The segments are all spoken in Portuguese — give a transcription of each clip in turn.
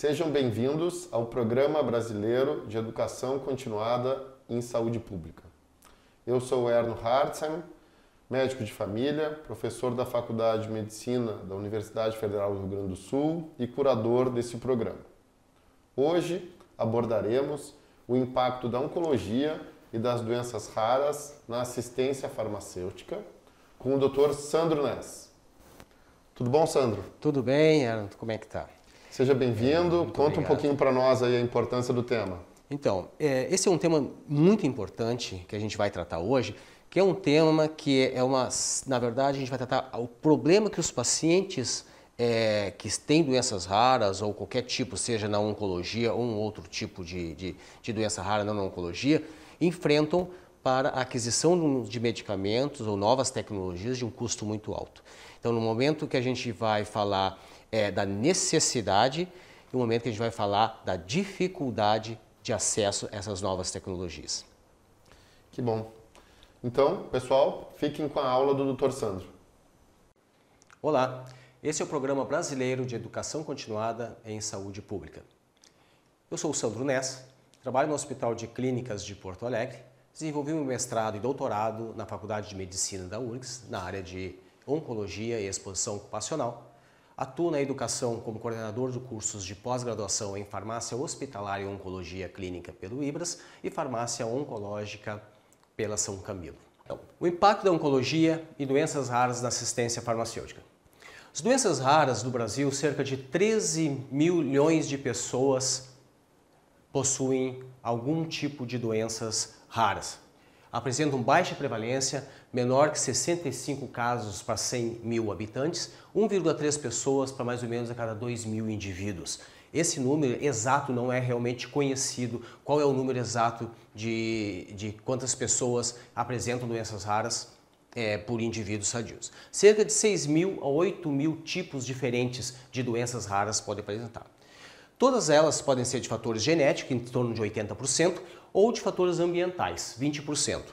Sejam bem-vindos ao Programa Brasileiro de Educação Continuada em Saúde Pública. Eu sou Erno Hartzheim, médico de família, professor da Faculdade de Medicina da Universidade Federal do Rio Grande do Sul e curador desse programa. Hoje abordaremos o impacto da oncologia e das doenças raras na assistência farmacêutica com o Dr. Sandro Ness. Tudo bom, Sandro? Tudo bem, Erno? Como é que tá? Seja bem-vindo. Conta obrigado. um pouquinho para nós aí a importância do tema. Então, é, esse é um tema muito importante que a gente vai tratar hoje, que é um tema que é uma, na verdade, a gente vai tratar o problema que os pacientes é, que têm doenças raras ou qualquer tipo, seja na oncologia ou um outro tipo de, de, de doença rara não na oncologia, enfrentam para a aquisição de medicamentos ou novas tecnologias de um custo muito alto. Então, no momento que a gente vai falar é, da necessidade e no momento que a gente vai falar da dificuldade de acesso a essas novas tecnologias. Que bom. Então, pessoal, fiquem com a aula do Dr. Sandro. Olá, esse é o Programa Brasileiro de Educação Continuada em Saúde Pública. Eu sou o Sandro Ness, trabalho no Hospital de Clínicas de Porto Alegre, desenvolvi um mestrado e doutorado na Faculdade de Medicina da URGS, na área de Oncologia e Exposição Ocupacional, Atuo na educação como coordenador de cursos de pós-graduação em farmácia hospitalar e oncologia clínica pelo IBRAS e farmácia oncológica pela São Camilo. Então, o impacto da oncologia e doenças raras na assistência farmacêutica. As doenças raras no Brasil, cerca de 13 milhões de pessoas possuem algum tipo de doenças raras. Apresentam baixa prevalência, menor que 65 casos para 100 mil habitantes, 1,3 pessoas para mais ou menos a cada 2 mil indivíduos. Esse número exato não é realmente conhecido. Qual é o número exato de, de quantas pessoas apresentam doenças raras é, por indivíduos sadios? Cerca de 6 mil a 8 mil tipos diferentes de doenças raras podem apresentar. Todas elas podem ser de fatores genéticos, em torno de 80%, ou de fatores ambientais, 20%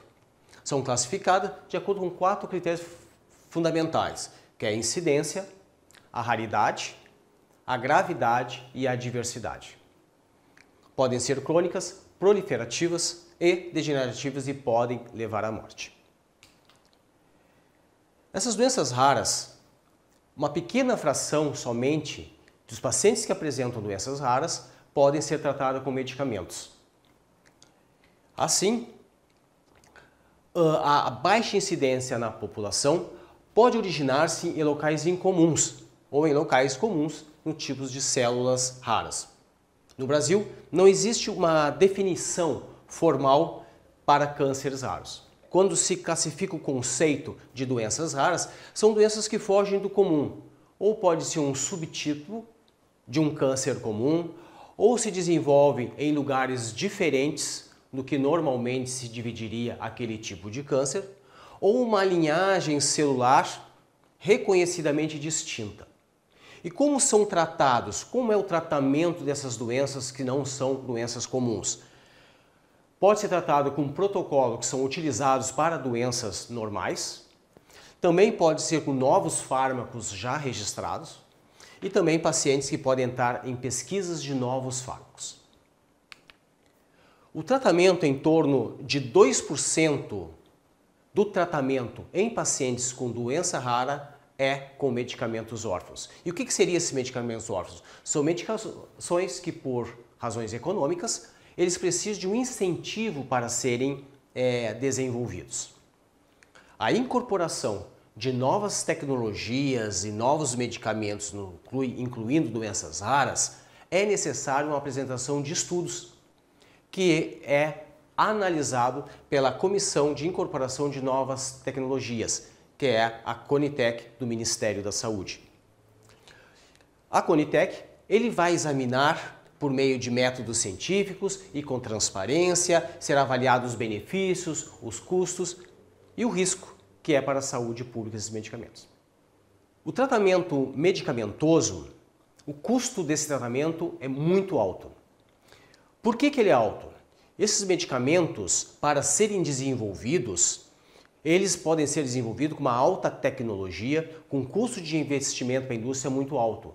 são classificadas de acordo com quatro critérios fundamentais, que é a incidência, a raridade, a gravidade e a diversidade. Podem ser crônicas, proliferativas e degenerativas e podem levar à morte. Essas doenças raras, uma pequena fração somente dos pacientes que apresentam doenças raras podem ser tratadas com medicamentos. Assim, ah, a baixa incidência na população pode originar-se em locais incomuns ou em locais comuns no tipos de células raras. No Brasil, não existe uma definição formal para cânceres raros. Quando se classifica o conceito de doenças raras, são doenças que fogem do comum, ou pode ser um subtítulo de um câncer comum, ou se desenvolvem em lugares diferentes do que normalmente se dividiria aquele tipo de câncer, ou uma linhagem celular reconhecidamente distinta. E como são tratados? Como é o tratamento dessas doenças que não são doenças comuns? Pode ser tratado com protocolos que são utilizados para doenças normais, também pode ser com novos fármacos já registrados e também pacientes que podem entrar em pesquisas de novos fármacos. O tratamento em torno de 2% do tratamento em pacientes com doença rara é com medicamentos órfãos. E o que, que seriam esses medicamentos órfãos? São medicações que, por razões econômicas, eles precisam de um incentivo para serem é, desenvolvidos. A incorporação de novas tecnologias e novos medicamentos, incluindo doenças raras, é necessário uma apresentação de estudos que é analisado pela Comissão de Incorporação de Novas Tecnologias, que é a Conitec do Ministério da Saúde. A Conitec ele vai examinar por meio de métodos científicos e com transparência, será avaliado os benefícios, os custos e o risco que é para a saúde pública esses medicamentos. O tratamento medicamentoso, o custo desse tratamento é muito alto. Por que, que ele é alto? Esses medicamentos, para serem desenvolvidos, eles podem ser desenvolvidos com uma alta tecnologia, com custo de investimento para a indústria muito alto.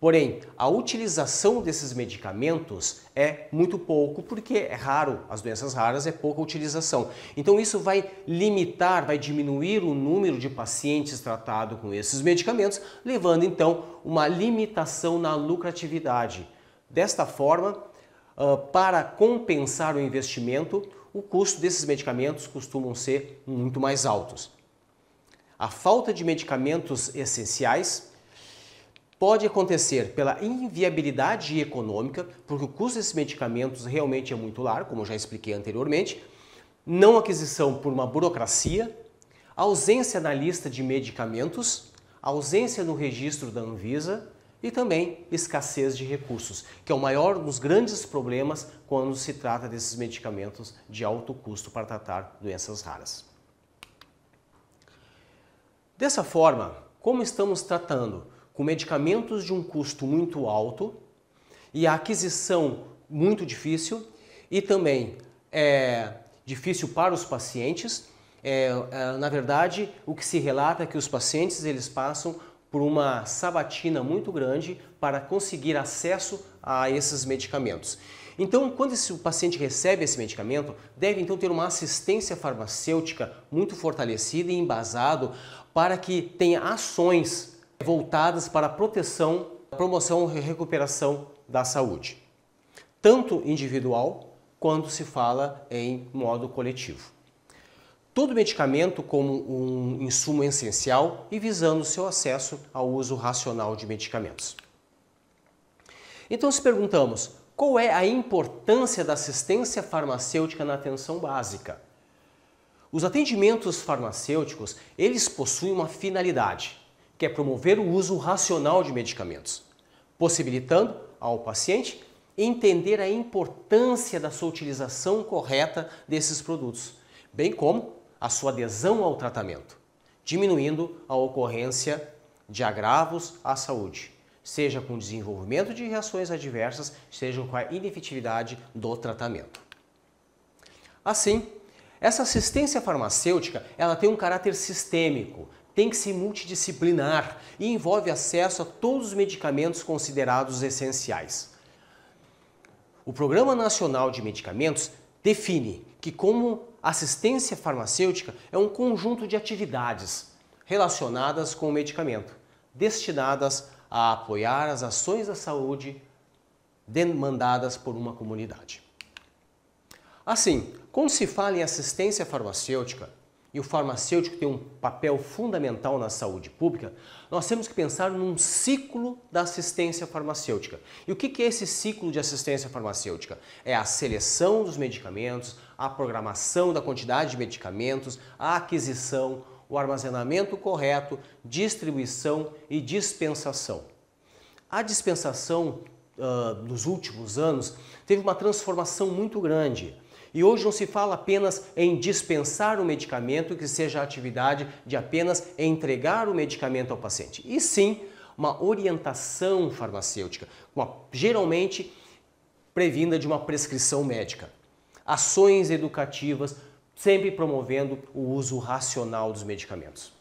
Porém, a utilização desses medicamentos é muito pouco, porque é raro, as doenças raras é pouca utilização. Então isso vai limitar, vai diminuir o número de pacientes tratados com esses medicamentos, levando então uma limitação na lucratividade. Desta forma, para compensar o investimento, o custo desses medicamentos costumam ser muito mais altos. A falta de medicamentos essenciais pode acontecer pela inviabilidade econômica, porque o custo desses medicamentos realmente é muito largo, como já expliquei anteriormente, não aquisição por uma burocracia, ausência na lista de medicamentos, ausência no registro da Anvisa e também escassez de recursos, que é o maior dos grandes problemas quando se trata desses medicamentos de alto custo para tratar doenças raras. Dessa forma, como estamos tratando com medicamentos de um custo muito alto e a aquisição muito difícil e também é difícil para os pacientes. É, é, na verdade, o que se relata é que os pacientes eles passam por uma sabatina muito grande para conseguir acesso a esses medicamentos. Então, quando esse, paciente recebe esse medicamento, deve então ter uma assistência farmacêutica muito fortalecida e embasado para que tenha ações voltadas para a proteção, promoção e recuperação da saúde, tanto individual quanto se fala em modo coletivo. Todo medicamento como um insumo essencial e visando seu acesso ao uso racional de medicamentos. Então, se perguntamos qual é a importância da assistência farmacêutica na atenção básica? Os atendimentos farmacêuticos, eles possuem uma finalidade, que é promover o uso racional de medicamentos, possibilitando ao paciente entender a importância da sua utilização correta desses produtos, bem como a sua adesão ao tratamento, diminuindo a ocorrência de agravos à saúde, seja com desenvolvimento de reações adversas, seja com a inefetividade do tratamento. Assim, essa assistência farmacêutica ela tem um caráter sistêmico, tem que ser multidisciplinar e envolve acesso a todos os medicamentos considerados essenciais. O Programa Nacional de Medicamentos define que, como assistência farmacêutica, é um conjunto de atividades relacionadas com o medicamento, destinadas a apoiar as ações da saúde demandadas por uma comunidade. Assim, quando se fala em assistência farmacêutica, e o farmacêutico tem um papel fundamental na saúde pública, nós temos que pensar num ciclo da assistência farmacêutica. E o que é esse ciclo de assistência farmacêutica? É a seleção dos medicamentos, a programação da quantidade de medicamentos, a aquisição, o armazenamento correto, distribuição e dispensação. A dispensação uh, nos últimos anos teve uma transformação muito grande. E hoje não se fala apenas em dispensar o medicamento, que seja a atividade de apenas entregar o medicamento ao paciente, e sim uma orientação farmacêutica, uma, geralmente previnda de uma prescrição médica. Ações educativas, sempre promovendo o uso racional dos medicamentos.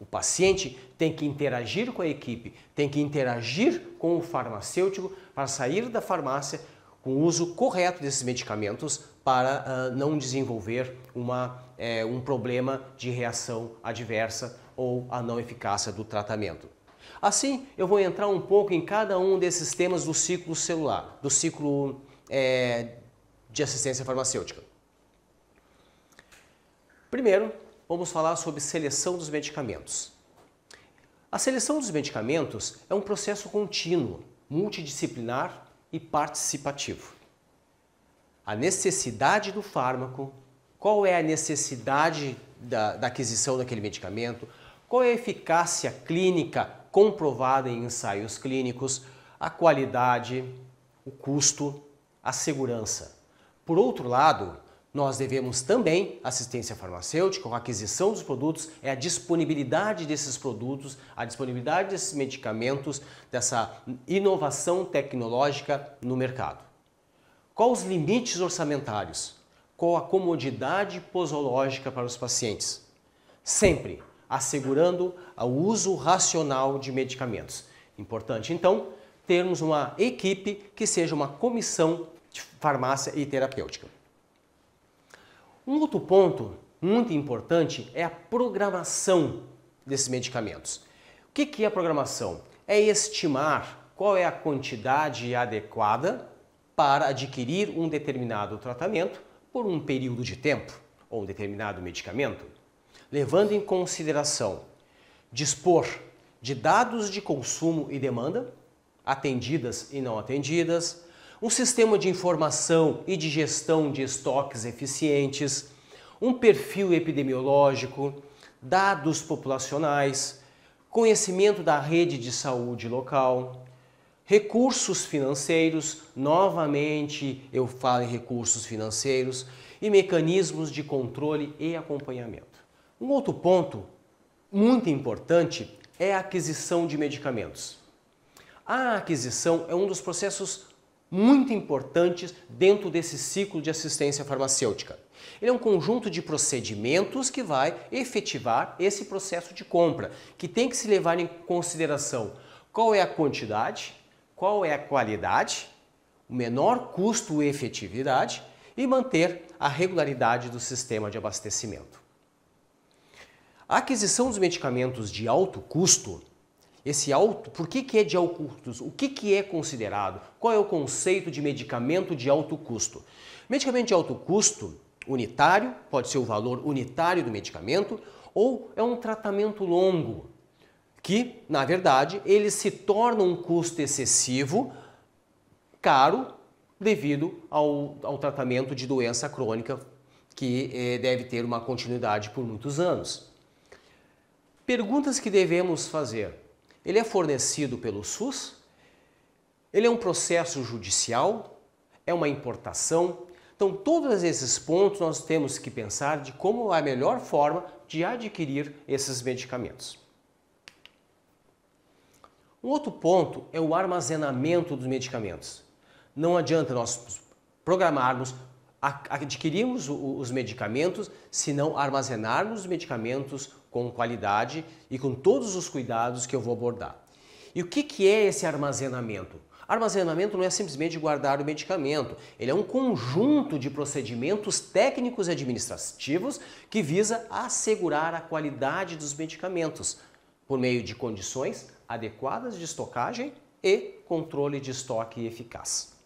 O paciente tem que interagir com a equipe, tem que interagir com o farmacêutico para sair da farmácia com o uso correto desses medicamentos para uh, não desenvolver uma, é, um problema de reação adversa ou a não eficácia do tratamento. Assim, eu vou entrar um pouco em cada um desses temas do ciclo celular, do ciclo é, de assistência farmacêutica. Primeiro, vamos falar sobre seleção dos medicamentos. A seleção dos medicamentos é um processo contínuo, multidisciplinar e participativo a necessidade do fármaco, qual é a necessidade da, da aquisição daquele medicamento, qual é a eficácia clínica comprovada em ensaios clínicos, a qualidade, o custo, a segurança. Por outro lado, nós devemos também assistência farmacêutica, a aquisição dos produtos, é a disponibilidade desses produtos, a disponibilidade desses medicamentos, dessa inovação tecnológica no mercado. Qual os limites orçamentários? Qual a comodidade posológica para os pacientes? Sempre assegurando o uso racional de medicamentos, Importante, então, termos uma equipe que seja uma comissão de farmácia e terapêutica. Um outro ponto muito importante é a programação desses medicamentos. O que é a programação? É estimar qual é a quantidade adequada para adquirir um determinado tratamento por um período de tempo ou um determinado medicamento, levando em consideração dispor de dados de consumo e demanda, atendidas e não atendidas, um sistema de informação e de gestão de estoques eficientes, um perfil epidemiológico, dados populacionais, conhecimento da rede de saúde local, recursos financeiros, novamente eu falo em recursos financeiros, e mecanismos de controle e acompanhamento. Um outro ponto muito importante é a aquisição de medicamentos. A aquisição é um dos processos muito importantes dentro desse ciclo de assistência farmacêutica. Ele é um conjunto de procedimentos que vai efetivar esse processo de compra, que tem que se levar em consideração qual é a quantidade, qual é a qualidade, o menor custo e efetividade e manter a regularidade do sistema de abastecimento. A aquisição dos medicamentos de alto custo esse alto, por que, que é de alto custo? O que, que é considerado? Qual é o conceito de medicamento de alto custo? Medicamento de alto custo unitário, pode ser o valor unitário do medicamento, ou é um tratamento longo, que, na verdade, ele se torna um custo excessivo, caro, devido ao, ao tratamento de doença crônica, que eh, deve ter uma continuidade por muitos anos. Perguntas que devemos fazer. Ele é fornecido pelo SUS? Ele é um processo judicial? É uma importação? Então, todos esses pontos nós temos que pensar de como é a melhor forma de adquirir esses medicamentos. Um outro ponto é o armazenamento dos medicamentos. Não adianta nós programarmos, adquirirmos os medicamentos se não armazenarmos os medicamentos com qualidade e com todos os cuidados que eu vou abordar. E o que, que é esse armazenamento? Armazenamento não é simplesmente guardar o medicamento, ele é um conjunto de procedimentos técnicos e administrativos que visa assegurar a qualidade dos medicamentos por meio de condições adequadas de estocagem e controle de estoque eficaz.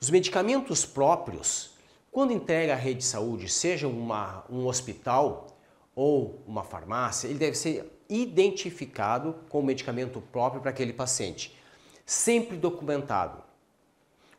Os medicamentos próprios, quando entrega à rede de saúde, seja uma, um hospital ou uma farmácia, ele deve ser identificado com o medicamento próprio para aquele paciente, sempre documentado.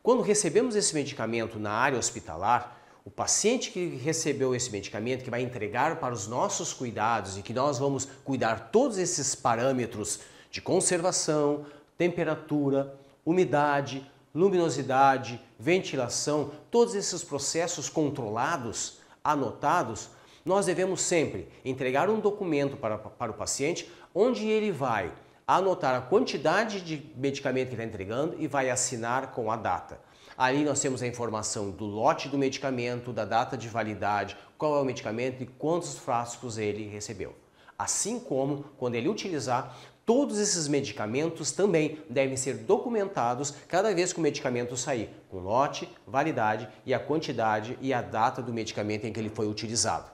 Quando recebemos esse medicamento na área hospitalar, o paciente que recebeu esse medicamento, que vai entregar para os nossos cuidados e que nós vamos cuidar todos esses parâmetros de conservação, temperatura, umidade, luminosidade, ventilação, todos esses processos controlados, anotados, nós devemos sempre entregar um documento para, para o paciente onde ele vai anotar a quantidade de medicamento que está entregando e vai assinar com a data. Ali nós temos a informação do lote do medicamento, da data de validade, qual é o medicamento e quantos frascos ele recebeu. Assim como, quando ele utilizar, todos esses medicamentos também devem ser documentados cada vez que o medicamento sair, com lote, validade e a quantidade e a data do medicamento em que ele foi utilizado.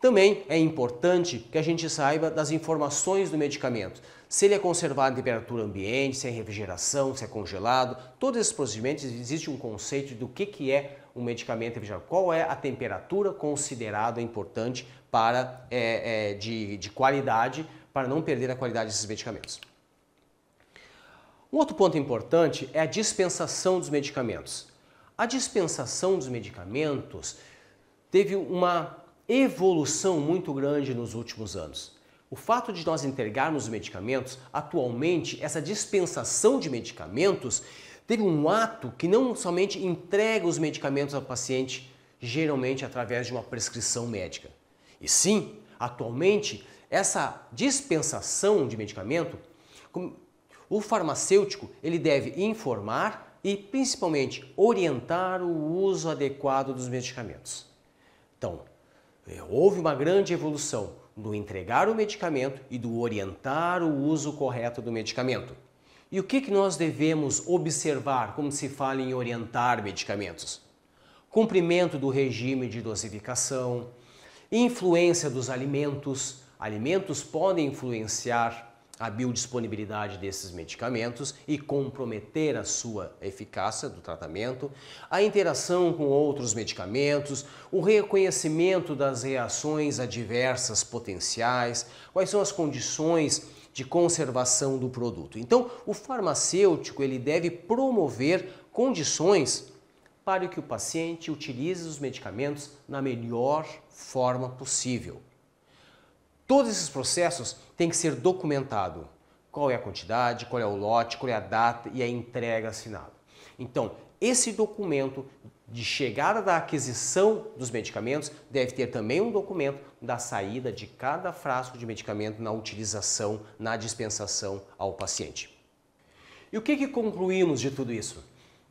Também é importante que a gente saiba das informações do medicamento. Se ele é conservado em temperatura ambiente, se é refrigeração, se é congelado, todos esses procedimentos existe um conceito do que, que é um medicamento refrigerado. Qual é a temperatura considerada importante para é, é, de, de qualidade para não perder a qualidade desses medicamentos. Um outro ponto importante é a dispensação dos medicamentos. A dispensação dos medicamentos teve uma evolução muito grande nos últimos anos. O fato de nós entregarmos medicamentos, atualmente, essa dispensação de medicamentos teve um ato que não somente entrega os medicamentos ao paciente, geralmente através de uma prescrição médica. E sim, atualmente, essa dispensação de medicamento, o farmacêutico ele deve informar e principalmente orientar o uso adequado dos medicamentos. Então, É, houve uma grande evolução do entregar o medicamento e do orientar o uso correto do medicamento. E o que, que nós devemos observar quando se fala em orientar medicamentos? Cumprimento do regime de dosificação, influência dos alimentos. Alimentos podem influenciar a biodisponibilidade desses medicamentos e comprometer a sua eficácia do tratamento, a interação com outros medicamentos, o reconhecimento das reações adversas potenciais, quais são as condições de conservação do produto. Então, o farmacêutico ele deve promover condições para que o paciente utilize os medicamentos na melhor forma possível. Todos esses processos têm que ser documentados. Qual é a quantidade, qual é o lote, qual é a data e a entrega assinada. Então, esse documento de chegada da aquisição dos medicamentos deve ter também um documento da saída de cada frasco de medicamento na utilização, na dispensação ao paciente. E o que, que concluímos de tudo isso?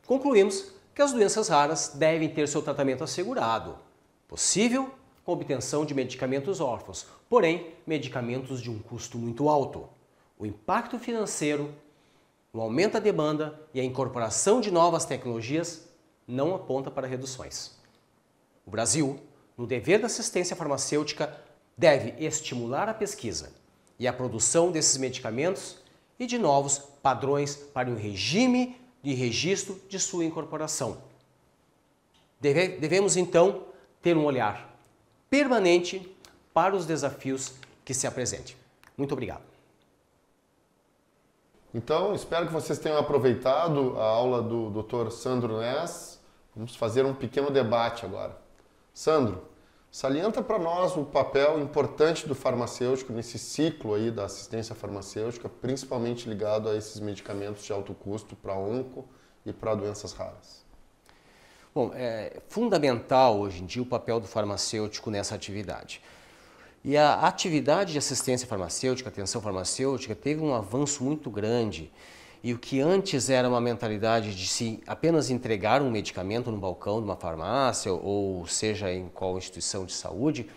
Concluímos que as doenças raras devem ter seu tratamento assegurado, possível com obtenção de medicamentos órfãos, porém, medicamentos de um custo muito alto. O impacto financeiro, o aumento da demanda e a incorporação de novas tecnologias não aponta para reduções. O Brasil, no dever da assistência farmacêutica, deve estimular a pesquisa e a produção desses medicamentos e de novos padrões para o regime de registro de sua incorporação. Deve, devemos então ter um olhar permanente para os desafios que se apresentem. Muito obrigado. Então, espero que vocês tenham aproveitado a aula do Dr. Sandro Ness. Vamos fazer um pequeno debate agora. Sandro, salienta para nós o papel importante do farmacêutico nesse ciclo aí da assistência farmacêutica, principalmente ligado a esses medicamentos de alto custo para onco e para doenças raras. Bom, é fundamental hoje em dia o papel do farmacêutico nessa atividade. E a atividade de assistência farmacêutica, atenção farmacêutica, teve um avanço muito grande. E o que antes era uma mentalidade de se apenas entregar um medicamento no balcão de uma farmácia ou seja em qual instituição de saúde,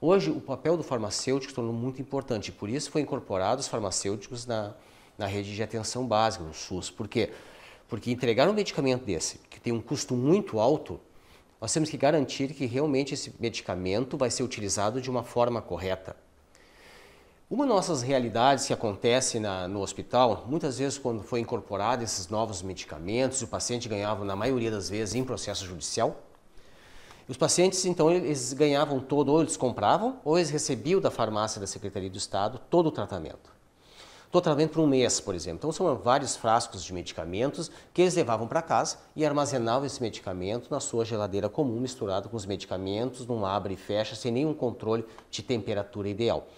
hoje o papel do farmacêutico se tornou muito importante. Por isso foi incorporado os farmacêuticos na, na rede de atenção básica, no SUS. Por quê? Porque porque entregar um medicamento desse, que tem um custo muito alto, nós temos que garantir que realmente esse medicamento vai ser utilizado de uma forma correta. Uma nossas realidades que acontece na, no hospital, muitas vezes quando foi incorporado esses novos medicamentos, o paciente ganhava, na maioria das vezes, em processo judicial, os pacientes, então, eles ganhavam todo, ou eles compravam, ou eles recebiam da farmácia da Secretaria do Estado todo o tratamento do tratamento por um mês, por exemplo. Então são vários frascos de medicamentos que eles levavam para casa e armazenavam esse medicamento na sua geladeira comum, misturado com os medicamentos, não abre e fecha, sem nenhum controle de temperatura ideal.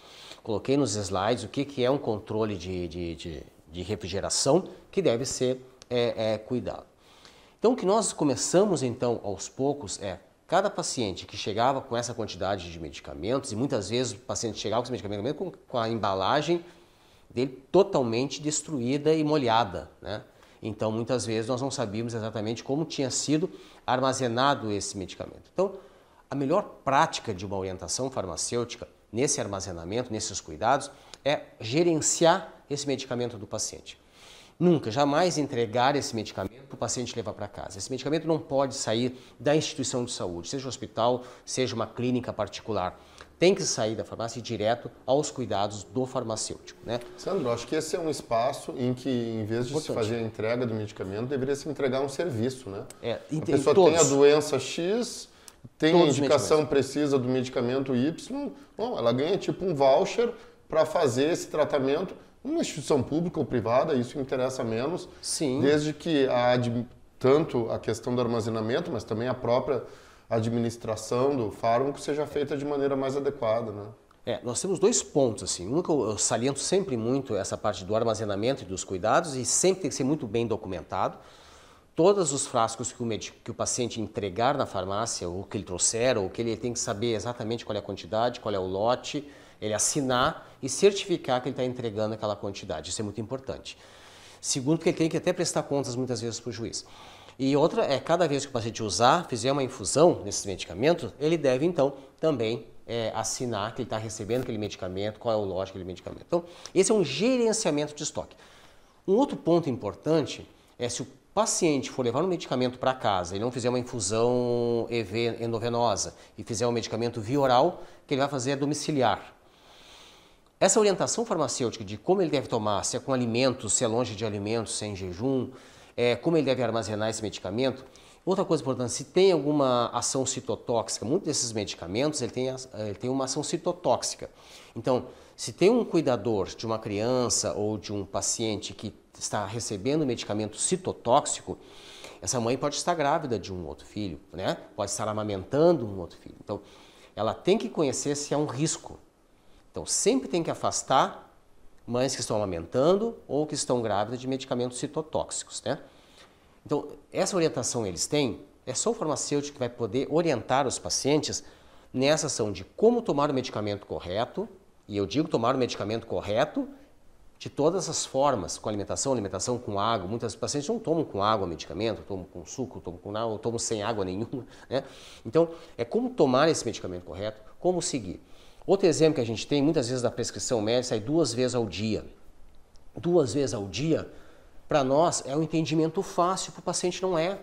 Coloquei nos slides o que, que é um controle de, de, de, de refrigeração que deve ser é, é, cuidado. Então o que nós começamos então aos poucos é cada paciente que chegava com essa quantidade de medicamentos, e muitas vezes o paciente chegava com esse medicamento com a embalagem dele totalmente destruída e molhada, né? Então, muitas vezes nós não sabíamos exatamente como tinha sido armazenado esse medicamento. Então, a melhor prática de uma orientação farmacêutica nesse armazenamento, nesses cuidados, é gerenciar esse medicamento do paciente. Nunca, jamais entregar esse medicamento para o paciente levar para casa. Esse medicamento não pode sair da instituição de saúde, seja um hospital, seja uma clínica particular tem que sair da farmácia e ir direto aos cuidados do farmacêutico. Né? Sandro, acho que esse é um espaço em que, em vez de Importante. se fazer a entrega do medicamento, deveria se entregar um serviço. Né? É, a pessoa todos. tem a doença X, tem todos a indicação precisa do medicamento Y, bom, ela ganha tipo um voucher para fazer esse tratamento numa instituição pública ou privada, isso interessa menos, Sim. desde que a, tanto a questão do armazenamento, mas também a própria administração do fármaco seja feita de maneira mais adequada, né? É, nós temos dois pontos assim. Um que eu saliento sempre muito essa parte do armazenamento e dos cuidados e sempre tem que ser muito bem documentado. Todos os frascos que o, médico, que o paciente entregar na farmácia, ou que ele trouxer, ou que ele tem que saber exatamente qual é a quantidade, qual é o lote, ele assinar e certificar que ele está entregando aquela quantidade. Isso é muito importante. Segundo, que ele tem que até prestar contas muitas vezes para o juiz. E outra é, cada vez que o paciente usar, fizer uma infusão nesses medicamentos, ele deve então também é, assinar que ele está recebendo aquele medicamento, qual é o lote daquele medicamento. Então, esse é um gerenciamento de estoque. Um outro ponto importante é se o paciente for levar um medicamento para casa e não fizer uma infusão endovenosa e fizer um medicamento via oral, que ele vai fazer é domiciliar. Essa orientação farmacêutica de como ele deve tomar, se é com alimentos, se é longe de alimentos, se é em jejum, é, como ele deve armazenar esse medicamento. Outra coisa importante, se tem alguma ação citotóxica, muitos desses medicamentos ele tem, ele tem uma ação citotóxica. Então, se tem um cuidador de uma criança ou de um paciente que está recebendo medicamento citotóxico, essa mãe pode estar grávida de um outro filho, né? pode estar amamentando um outro filho. Então, ela tem que conhecer se é um risco. Então, sempre tem que afastar mães que estão amamentando ou que estão grávidas de medicamentos citotóxicos. Né? Então, essa orientação eles têm, é só o farmacêutico que vai poder orientar os pacientes nessa ação de como tomar o medicamento correto, e eu digo tomar o medicamento correto de todas as formas, com alimentação, alimentação com água. Muitas pacientes não tomam com água medicamento, tomam com suco, tomam com água, tomam sem água nenhuma. Né? Então, é como tomar esse medicamento correto, como seguir. Outro exemplo que a gente tem, muitas vezes da prescrição médica, é duas vezes ao dia. Duas vezes ao dia, para nós, é um entendimento fácil, para o paciente não é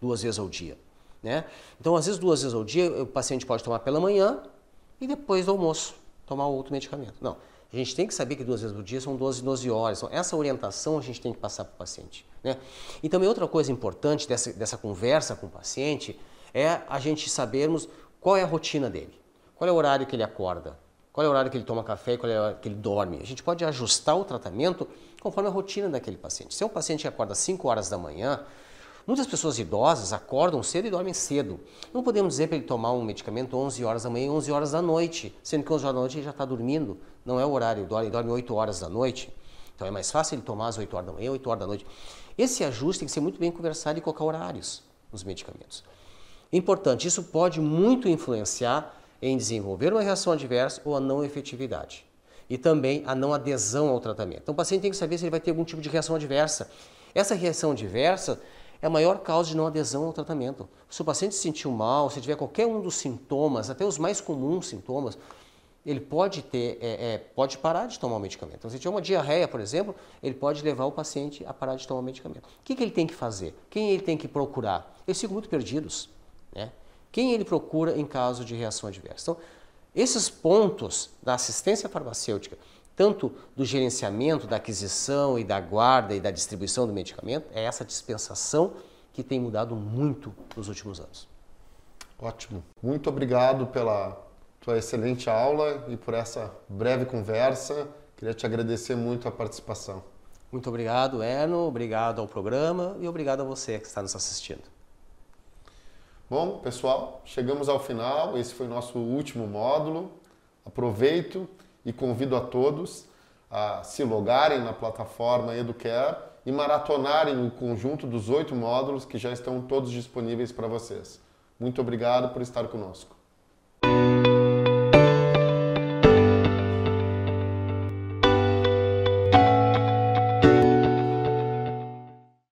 duas vezes ao dia. Né? Então, às vezes, duas vezes ao dia, o paciente pode tomar pela manhã e depois do almoço tomar outro medicamento. Não. A gente tem que saber que duas vezes por dia são 12, 12 horas. Então, essa orientação a gente tem que passar para o paciente. Né? E também outra coisa importante dessa, dessa conversa com o paciente é a gente sabermos qual é a rotina dele. Qual é o horário que ele acorda? Qual é o horário que ele toma café qual é o horário que ele dorme? A gente pode ajustar o tratamento conforme a rotina daquele paciente. Se é um paciente que acorda às 5 horas da manhã, Muitas pessoas idosas acordam cedo e dormem cedo. Não podemos dizer para ele tomar um medicamento 11 horas da manhã e 11 horas da noite, sendo que 11 horas da noite ele já está dormindo. Não é o horário, ele dorme, ele dorme 8 horas da noite. Então é mais fácil ele tomar às 8 horas da manhã, 8 horas da noite. Esse ajuste tem que ser muito bem conversado e colocar horários nos medicamentos. Importante, isso pode muito influenciar em desenvolver uma reação adversa ou a não efetividade. E também a não adesão ao tratamento. Então o paciente tem que saber se ele vai ter algum tipo de reação adversa. Essa reação adversa é a maior causa de não adesão ao tratamento. Se o paciente se sentiu mal, se tiver qualquer um dos sintomas, até os mais comuns sintomas, ele pode ter, é, é, pode parar de tomar o medicamento. Então, se tiver uma diarreia, por exemplo, ele pode levar o paciente a parar de tomar o medicamento. O que, que ele tem que fazer? Quem ele tem que procurar? Eles ficam muito perdidos. Né? Quem ele procura em caso de reação adversa? Então, esses pontos da assistência farmacêutica tanto do gerenciamento, da aquisição e da guarda e da distribuição do medicamento, é essa dispensação que tem mudado muito nos últimos anos. Ótimo. Muito obrigado pela tua excelente aula e por essa breve conversa. Queria te agradecer muito a participação. Muito obrigado, Erno. Obrigado ao programa e obrigado a você que está nos assistindo. Bom, pessoal, chegamos ao final. Esse foi o nosso último módulo. Aproveito e convido a todos a se logarem na plataforma Educare e maratonarem o conjunto dos oito módulos que já estão todos disponíveis para vocês. Muito obrigado por estar conosco.